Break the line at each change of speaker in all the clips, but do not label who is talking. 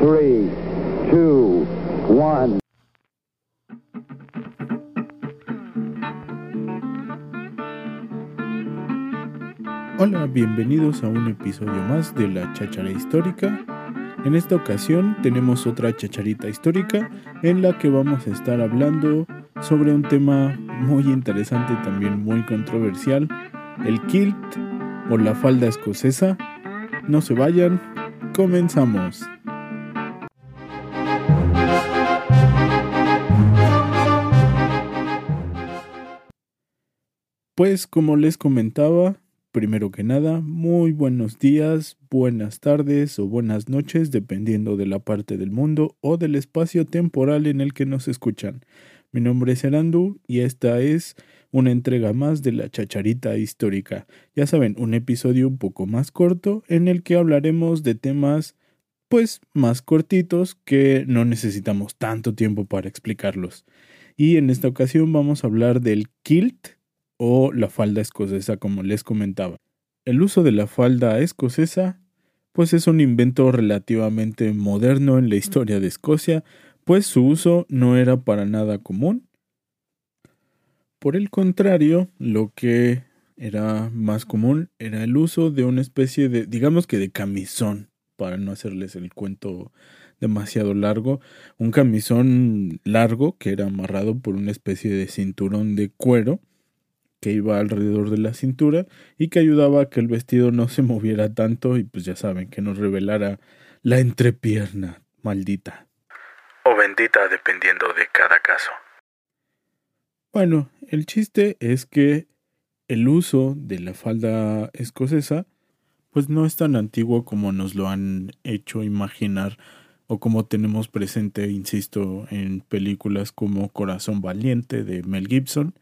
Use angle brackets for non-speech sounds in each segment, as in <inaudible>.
3, 2, 1.
Hola, bienvenidos a un episodio más de la Chachara Histórica. En esta ocasión tenemos otra chacharita histórica en la que vamos a estar hablando sobre un tema muy interesante también muy controversial, el kilt o la falda escocesa. No se vayan, comenzamos. Pues como les comentaba, primero que nada, muy buenos días, buenas tardes o buenas noches, dependiendo de la parte del mundo o del espacio temporal en el que nos escuchan. Mi nombre es Erandu y esta es una entrega más de la chacharita histórica. Ya saben, un episodio un poco más corto en el que hablaremos de temas pues más cortitos que no necesitamos tanto tiempo para explicarlos. Y en esta ocasión vamos a hablar del kilt o la falda escocesa como les comentaba. El uso de la falda escocesa pues es un invento relativamente moderno en la historia de Escocia, pues su uso no era para nada común. Por el contrario, lo que era más común era el uso de una especie de, digamos que de camisón, para no hacerles el cuento demasiado largo, un camisón largo que era amarrado por una especie de cinturón de cuero que iba alrededor de la cintura y que ayudaba a que el vestido no se moviera tanto y pues ya saben que nos revelara la entrepierna maldita.
O bendita dependiendo de cada caso.
Bueno, el chiste es que el uso de la falda escocesa pues no es tan antiguo como nos lo han hecho imaginar o como tenemos presente, insisto, en películas como Corazón Valiente de Mel Gibson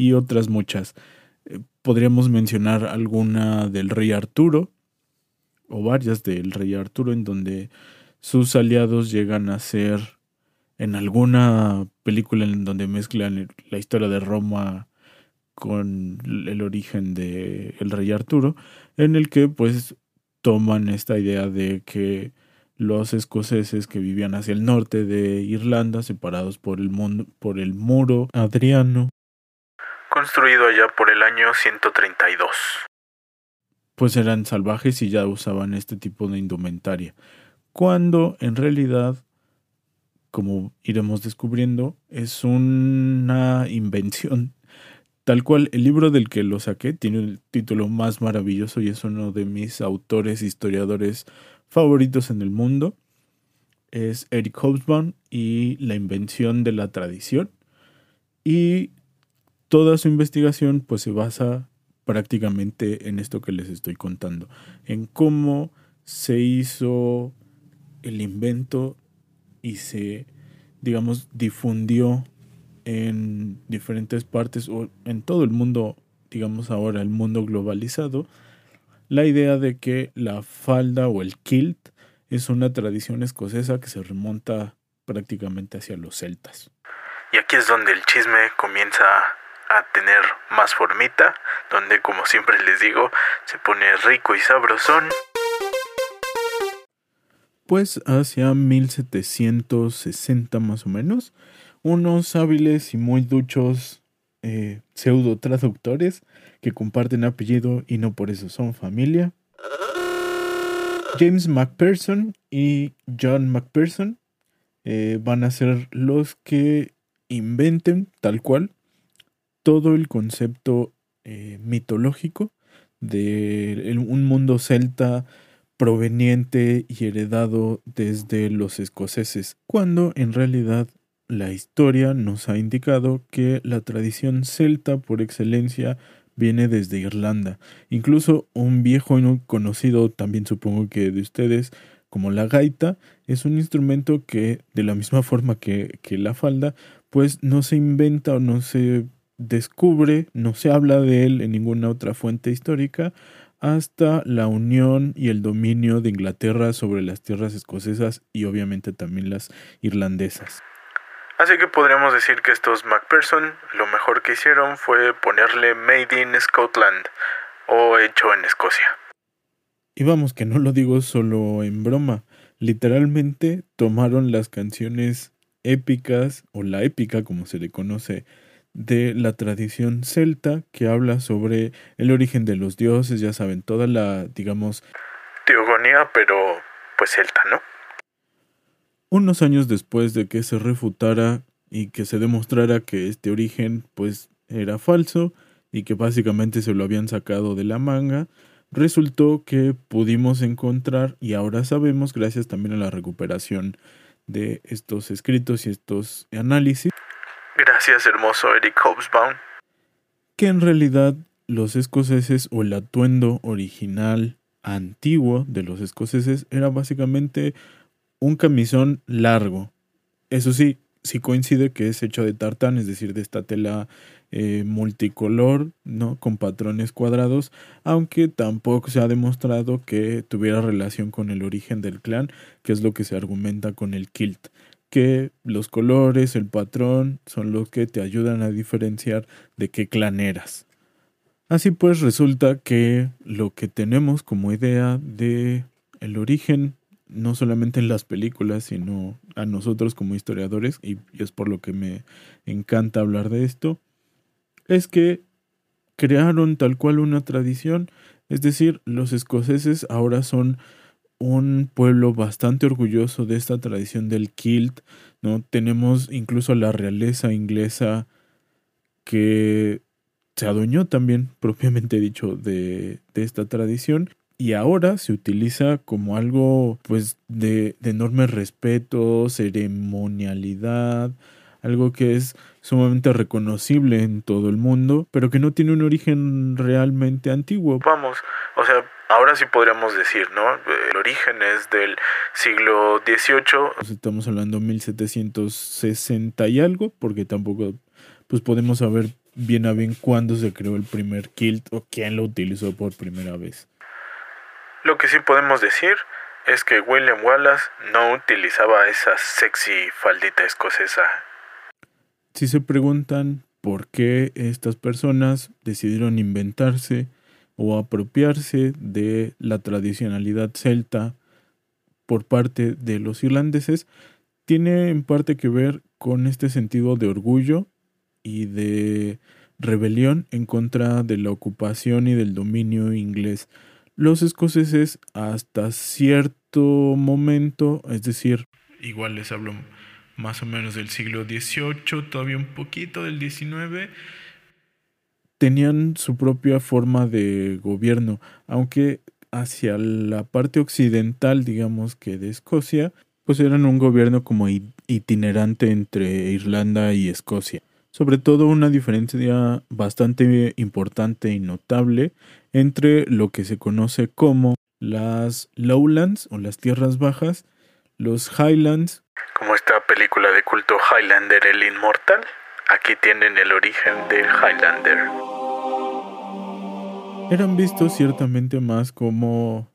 y otras muchas. Eh, podríamos mencionar alguna del Rey Arturo o varias del Rey Arturo en donde sus aliados llegan a ser en alguna película en donde mezclan la historia de Roma con el origen de el rey Arturo, en el que pues toman esta idea de que los escoceses que vivían hacia el norte de Irlanda, separados por el, por el muro Adriano,
construido allá por el año 132.
Pues eran salvajes y ya usaban este tipo de indumentaria, cuando en realidad, como iremos descubriendo, es una invención Tal cual, el libro del que lo saqué tiene el título más maravilloso y es uno de mis autores historiadores favoritos en el mundo. Es Eric Hobsbawm y la invención de la tradición. Y toda su investigación pues se basa prácticamente en esto que les estoy contando, en cómo se hizo el invento y se, digamos, difundió en diferentes partes o en todo el mundo, digamos ahora el mundo globalizado, la idea de que la falda o el kilt es una tradición escocesa que se remonta prácticamente hacia los celtas.
Y aquí es donde el chisme comienza a tener más formita, donde como siempre les digo, se pone rico y sabrosón.
Pues hacia 1760 más o menos, unos hábiles y muy duchos eh, pseudo traductores que comparten apellido y no por eso son familia. James McPherson y John McPherson eh, van a ser los que inventen tal cual todo el concepto eh, mitológico de un mundo celta proveniente y heredado desde los escoceses, cuando en realidad la historia nos ha indicado que la tradición celta por excelencia viene desde Irlanda. Incluso un viejo y conocido, también supongo que de ustedes, como la gaita, es un instrumento que, de la misma forma que, que la falda, pues no se inventa o no se descubre, no se habla de él en ninguna otra fuente histórica, hasta la unión y el dominio de Inglaterra sobre las tierras escocesas y obviamente también las irlandesas.
Así que podríamos decir que estos MacPherson lo mejor que hicieron fue ponerle Made in Scotland o hecho en Escocia.
Y vamos, que no lo digo solo en broma. literalmente tomaron las canciones épicas o la épica como se le conoce de la tradición celta que habla sobre el origen de los dioses, ya saben, toda la, digamos,
teogonía, pero pues celta, ¿no?
Unos años después de que se refutara y que se demostrara que este origen pues era falso y que básicamente se lo habían sacado de la manga, resultó que pudimos encontrar y ahora sabemos gracias también a la recuperación de estos escritos y estos análisis.
Gracias, hermoso Eric Hobsbawm.
Que en realidad los escoceses o el atuendo original antiguo de los escoceses era básicamente un camisón largo. Eso sí, sí coincide que es hecho de tartán, es decir, de esta tela eh, multicolor, ¿no? Con patrones cuadrados, aunque tampoco se ha demostrado que tuviera relación con el origen del clan, que es lo que se argumenta con el kilt, que los colores, el patrón, son los que te ayudan a diferenciar de qué clan eras. Así pues, resulta que lo que tenemos como idea de el origen no solamente en las películas, sino a nosotros como historiadores, y es por lo que me encanta hablar de esto, es que crearon tal cual una tradición, es decir, los escoceses ahora son un pueblo bastante orgulloso de esta tradición del kilt, ¿no? Tenemos incluso la realeza inglesa que se adueñó también, <laughs> propiamente dicho, de, de esta tradición y ahora se utiliza como algo pues de, de, enorme respeto, ceremonialidad, algo que es sumamente reconocible en todo el mundo, pero que no tiene un origen realmente antiguo.
Vamos, o sea, ahora sí podríamos decir, ¿no? El origen es del siglo XVIII.
Estamos hablando 1760 y algo, porque tampoco pues podemos saber bien a bien cuándo se creó el primer kilt o quién lo utilizó por primera vez.
Lo que sí podemos decir es que William Wallace no utilizaba esa sexy faldita escocesa.
Si se preguntan por qué estas personas decidieron inventarse o apropiarse de la tradicionalidad celta por parte de los irlandeses, tiene en parte que ver con este sentido de orgullo y de rebelión en contra de la ocupación y del dominio inglés. Los escoceses hasta cierto momento, es decir, igual les hablo más o menos del siglo XVIII, todavía un poquito del XIX, tenían su propia forma de gobierno, aunque hacia la parte occidental, digamos que de Escocia, pues eran un gobierno como itinerante entre Irlanda y Escocia. Sobre todo una diferencia bastante importante y notable entre lo que se conoce como las lowlands o las tierras bajas, los highlands.
Como esta película de culto Highlander el Inmortal, aquí tienen el origen de Highlander.
Eran vistos ciertamente más como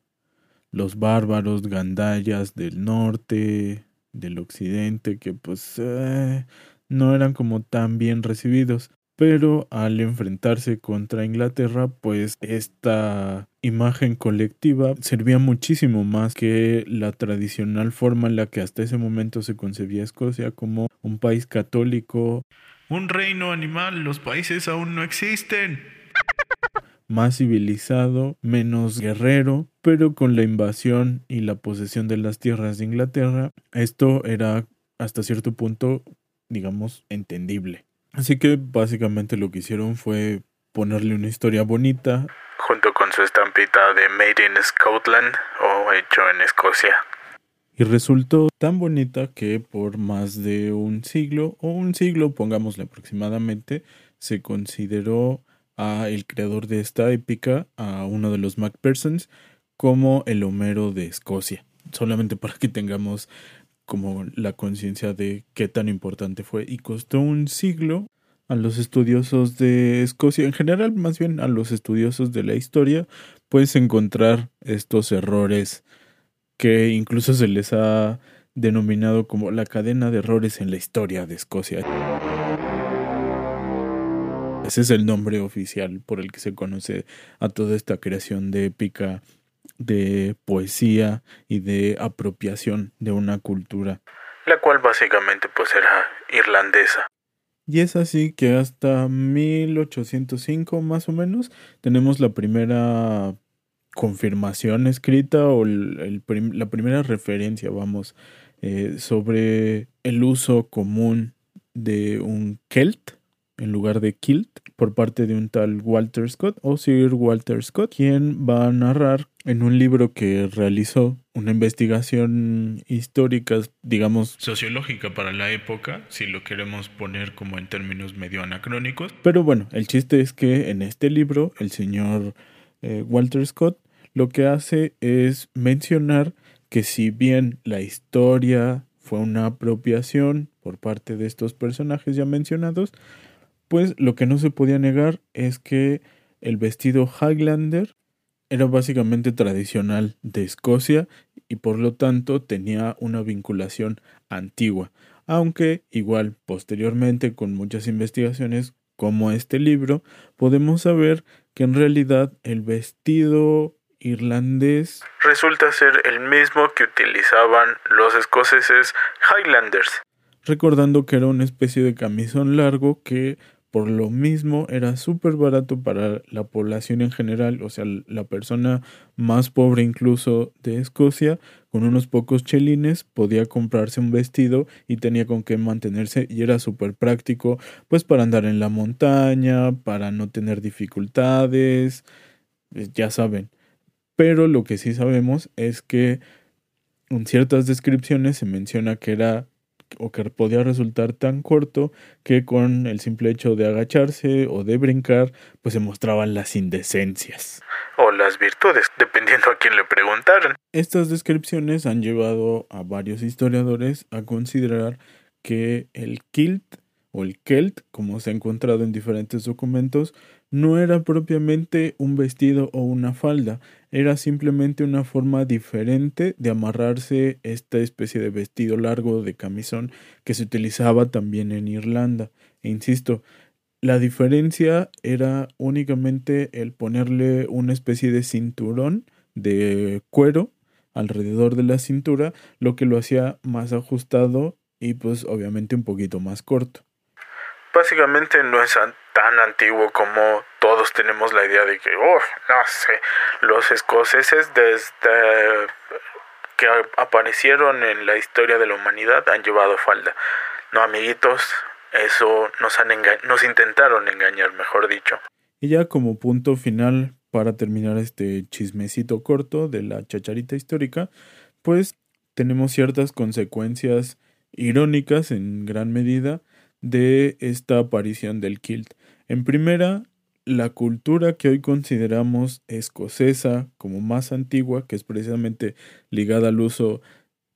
los bárbaros gandayas del norte, del occidente, que pues eh, no eran como tan bien recibidos pero al enfrentarse contra Inglaterra, pues esta imagen colectiva servía muchísimo más que la tradicional forma en la que hasta ese momento se concebía Escocia como un país católico. Un reino animal, los países aún no existen. Más civilizado, menos guerrero, pero con la invasión y la posesión de las tierras de Inglaterra, esto era hasta cierto punto, digamos, entendible. Así que básicamente lo que hicieron fue ponerle una historia bonita.
Junto con su estampita de Made in Scotland o hecho en Escocia.
Y resultó tan bonita que por más de un siglo, o un siglo, pongámosle aproximadamente, se consideró a el creador de esta épica, a uno de los Macphersons, como el Homero de Escocia. Solamente para que tengamos como la conciencia de qué tan importante fue y costó un siglo a los estudiosos de Escocia, en general más bien a los estudiosos de la historia, puedes encontrar estos errores que incluso se les ha denominado como la cadena de errores en la historia de Escocia. Ese es el nombre oficial por el que se conoce a toda esta creación de épica de poesía y de apropiación de una cultura.
La cual básicamente pues era irlandesa.
Y es así que hasta 1805 más o menos tenemos la primera confirmación escrita o la primera referencia, vamos, eh, sobre el uso común de un Celt en lugar de Kilt por parte de un tal Walter Scott o Sir Walter Scott, quien va a narrar en un libro que realizó una investigación histórica, digamos, sociológica para la época, si lo queremos poner como en términos medio anacrónicos. Pero bueno, el chiste es que en este libro el señor eh, Walter Scott lo que hace es mencionar que si bien la historia fue una apropiación por parte de estos personajes ya mencionados, pues lo que no se podía negar es que el vestido Highlander era básicamente tradicional de Escocia y por lo tanto tenía una vinculación antigua, aunque igual posteriormente con muchas investigaciones como este libro podemos saber que en realidad el vestido irlandés
resulta ser el mismo que utilizaban los escoceses Highlanders.
Recordando que era una especie de camisón largo que por lo mismo era súper barato para la población en general, o sea, la persona más pobre incluso de Escocia, con unos pocos chelines podía comprarse un vestido y tenía con qué mantenerse y era súper práctico, pues para andar en la montaña, para no tener dificultades, ya saben. Pero lo que sí sabemos es que en ciertas descripciones se menciona que era o que podía resultar tan corto que con el simple hecho de agacharse o de brincar, pues se mostraban las indecencias.
O las virtudes, dependiendo a quién le preguntaran.
Estas descripciones han llevado a varios historiadores a considerar que el kilt o el kelt, como se ha encontrado en diferentes documentos, no era propiamente un vestido o una falda, era simplemente una forma diferente de amarrarse esta especie de vestido largo de camisón que se utilizaba también en Irlanda. E insisto, la diferencia era únicamente el ponerle una especie de cinturón de cuero alrededor de la cintura, lo que lo hacía más ajustado y pues obviamente un poquito más corto
básicamente no es tan antiguo como todos tenemos la idea de que, oh, no sé, los escoceses desde que aparecieron en la historia de la humanidad han llevado falda. No, amiguitos, eso nos, han nos intentaron engañar, mejor dicho.
Y ya como punto final para terminar este chismecito corto de la chacharita histórica, pues tenemos ciertas consecuencias irónicas en gran medida de esta aparición del kilt. En primera, la cultura que hoy consideramos escocesa como más antigua, que es precisamente ligada al uso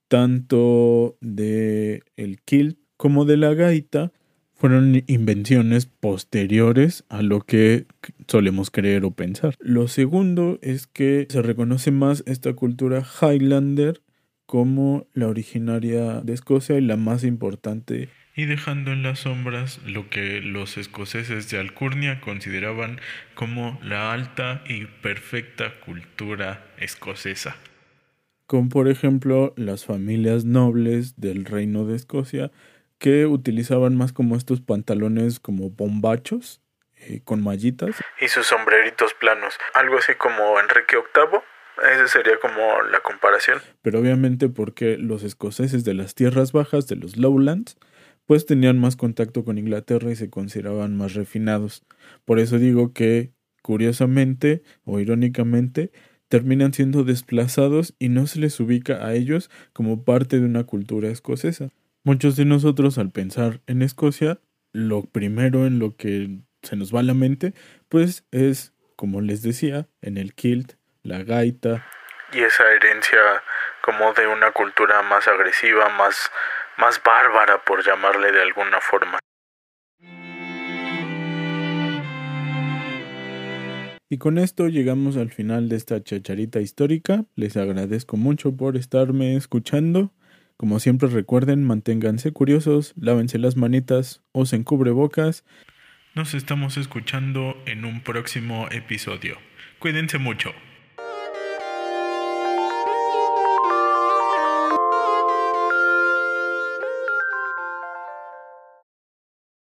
tanto de el kilt como de la gaita, fueron invenciones posteriores a lo que solemos creer o pensar. Lo segundo es que se reconoce más esta cultura Highlander como la originaria de Escocia y la más importante y dejando en las sombras lo que los escoceses de Alcurnia consideraban como la alta y perfecta cultura escocesa. Como por ejemplo las familias nobles del reino de Escocia que utilizaban más como estos pantalones como bombachos eh, con mallitas.
Y sus sombreritos planos, algo así como Enrique VIII. Esa sería como la comparación.
Pero obviamente porque los escoceses de las tierras bajas, de los lowlands, pues tenían más contacto con Inglaterra y se consideraban más refinados. Por eso digo que, curiosamente o irónicamente, terminan siendo desplazados y no se les ubica a ellos como parte de una cultura escocesa. Muchos de nosotros al pensar en Escocia, lo primero en lo que se nos va a la mente, pues es, como les decía, en el kilt, la gaita.
Y esa herencia como de una cultura más agresiva, más más bárbara, por llamarle de alguna forma.
Y con esto llegamos al final de esta chacharita histórica. Les agradezco mucho por estarme escuchando. Como siempre recuerden, manténganse curiosos, lávense las manitas, usen cubrebocas. Nos estamos escuchando en un próximo episodio. Cuídense mucho.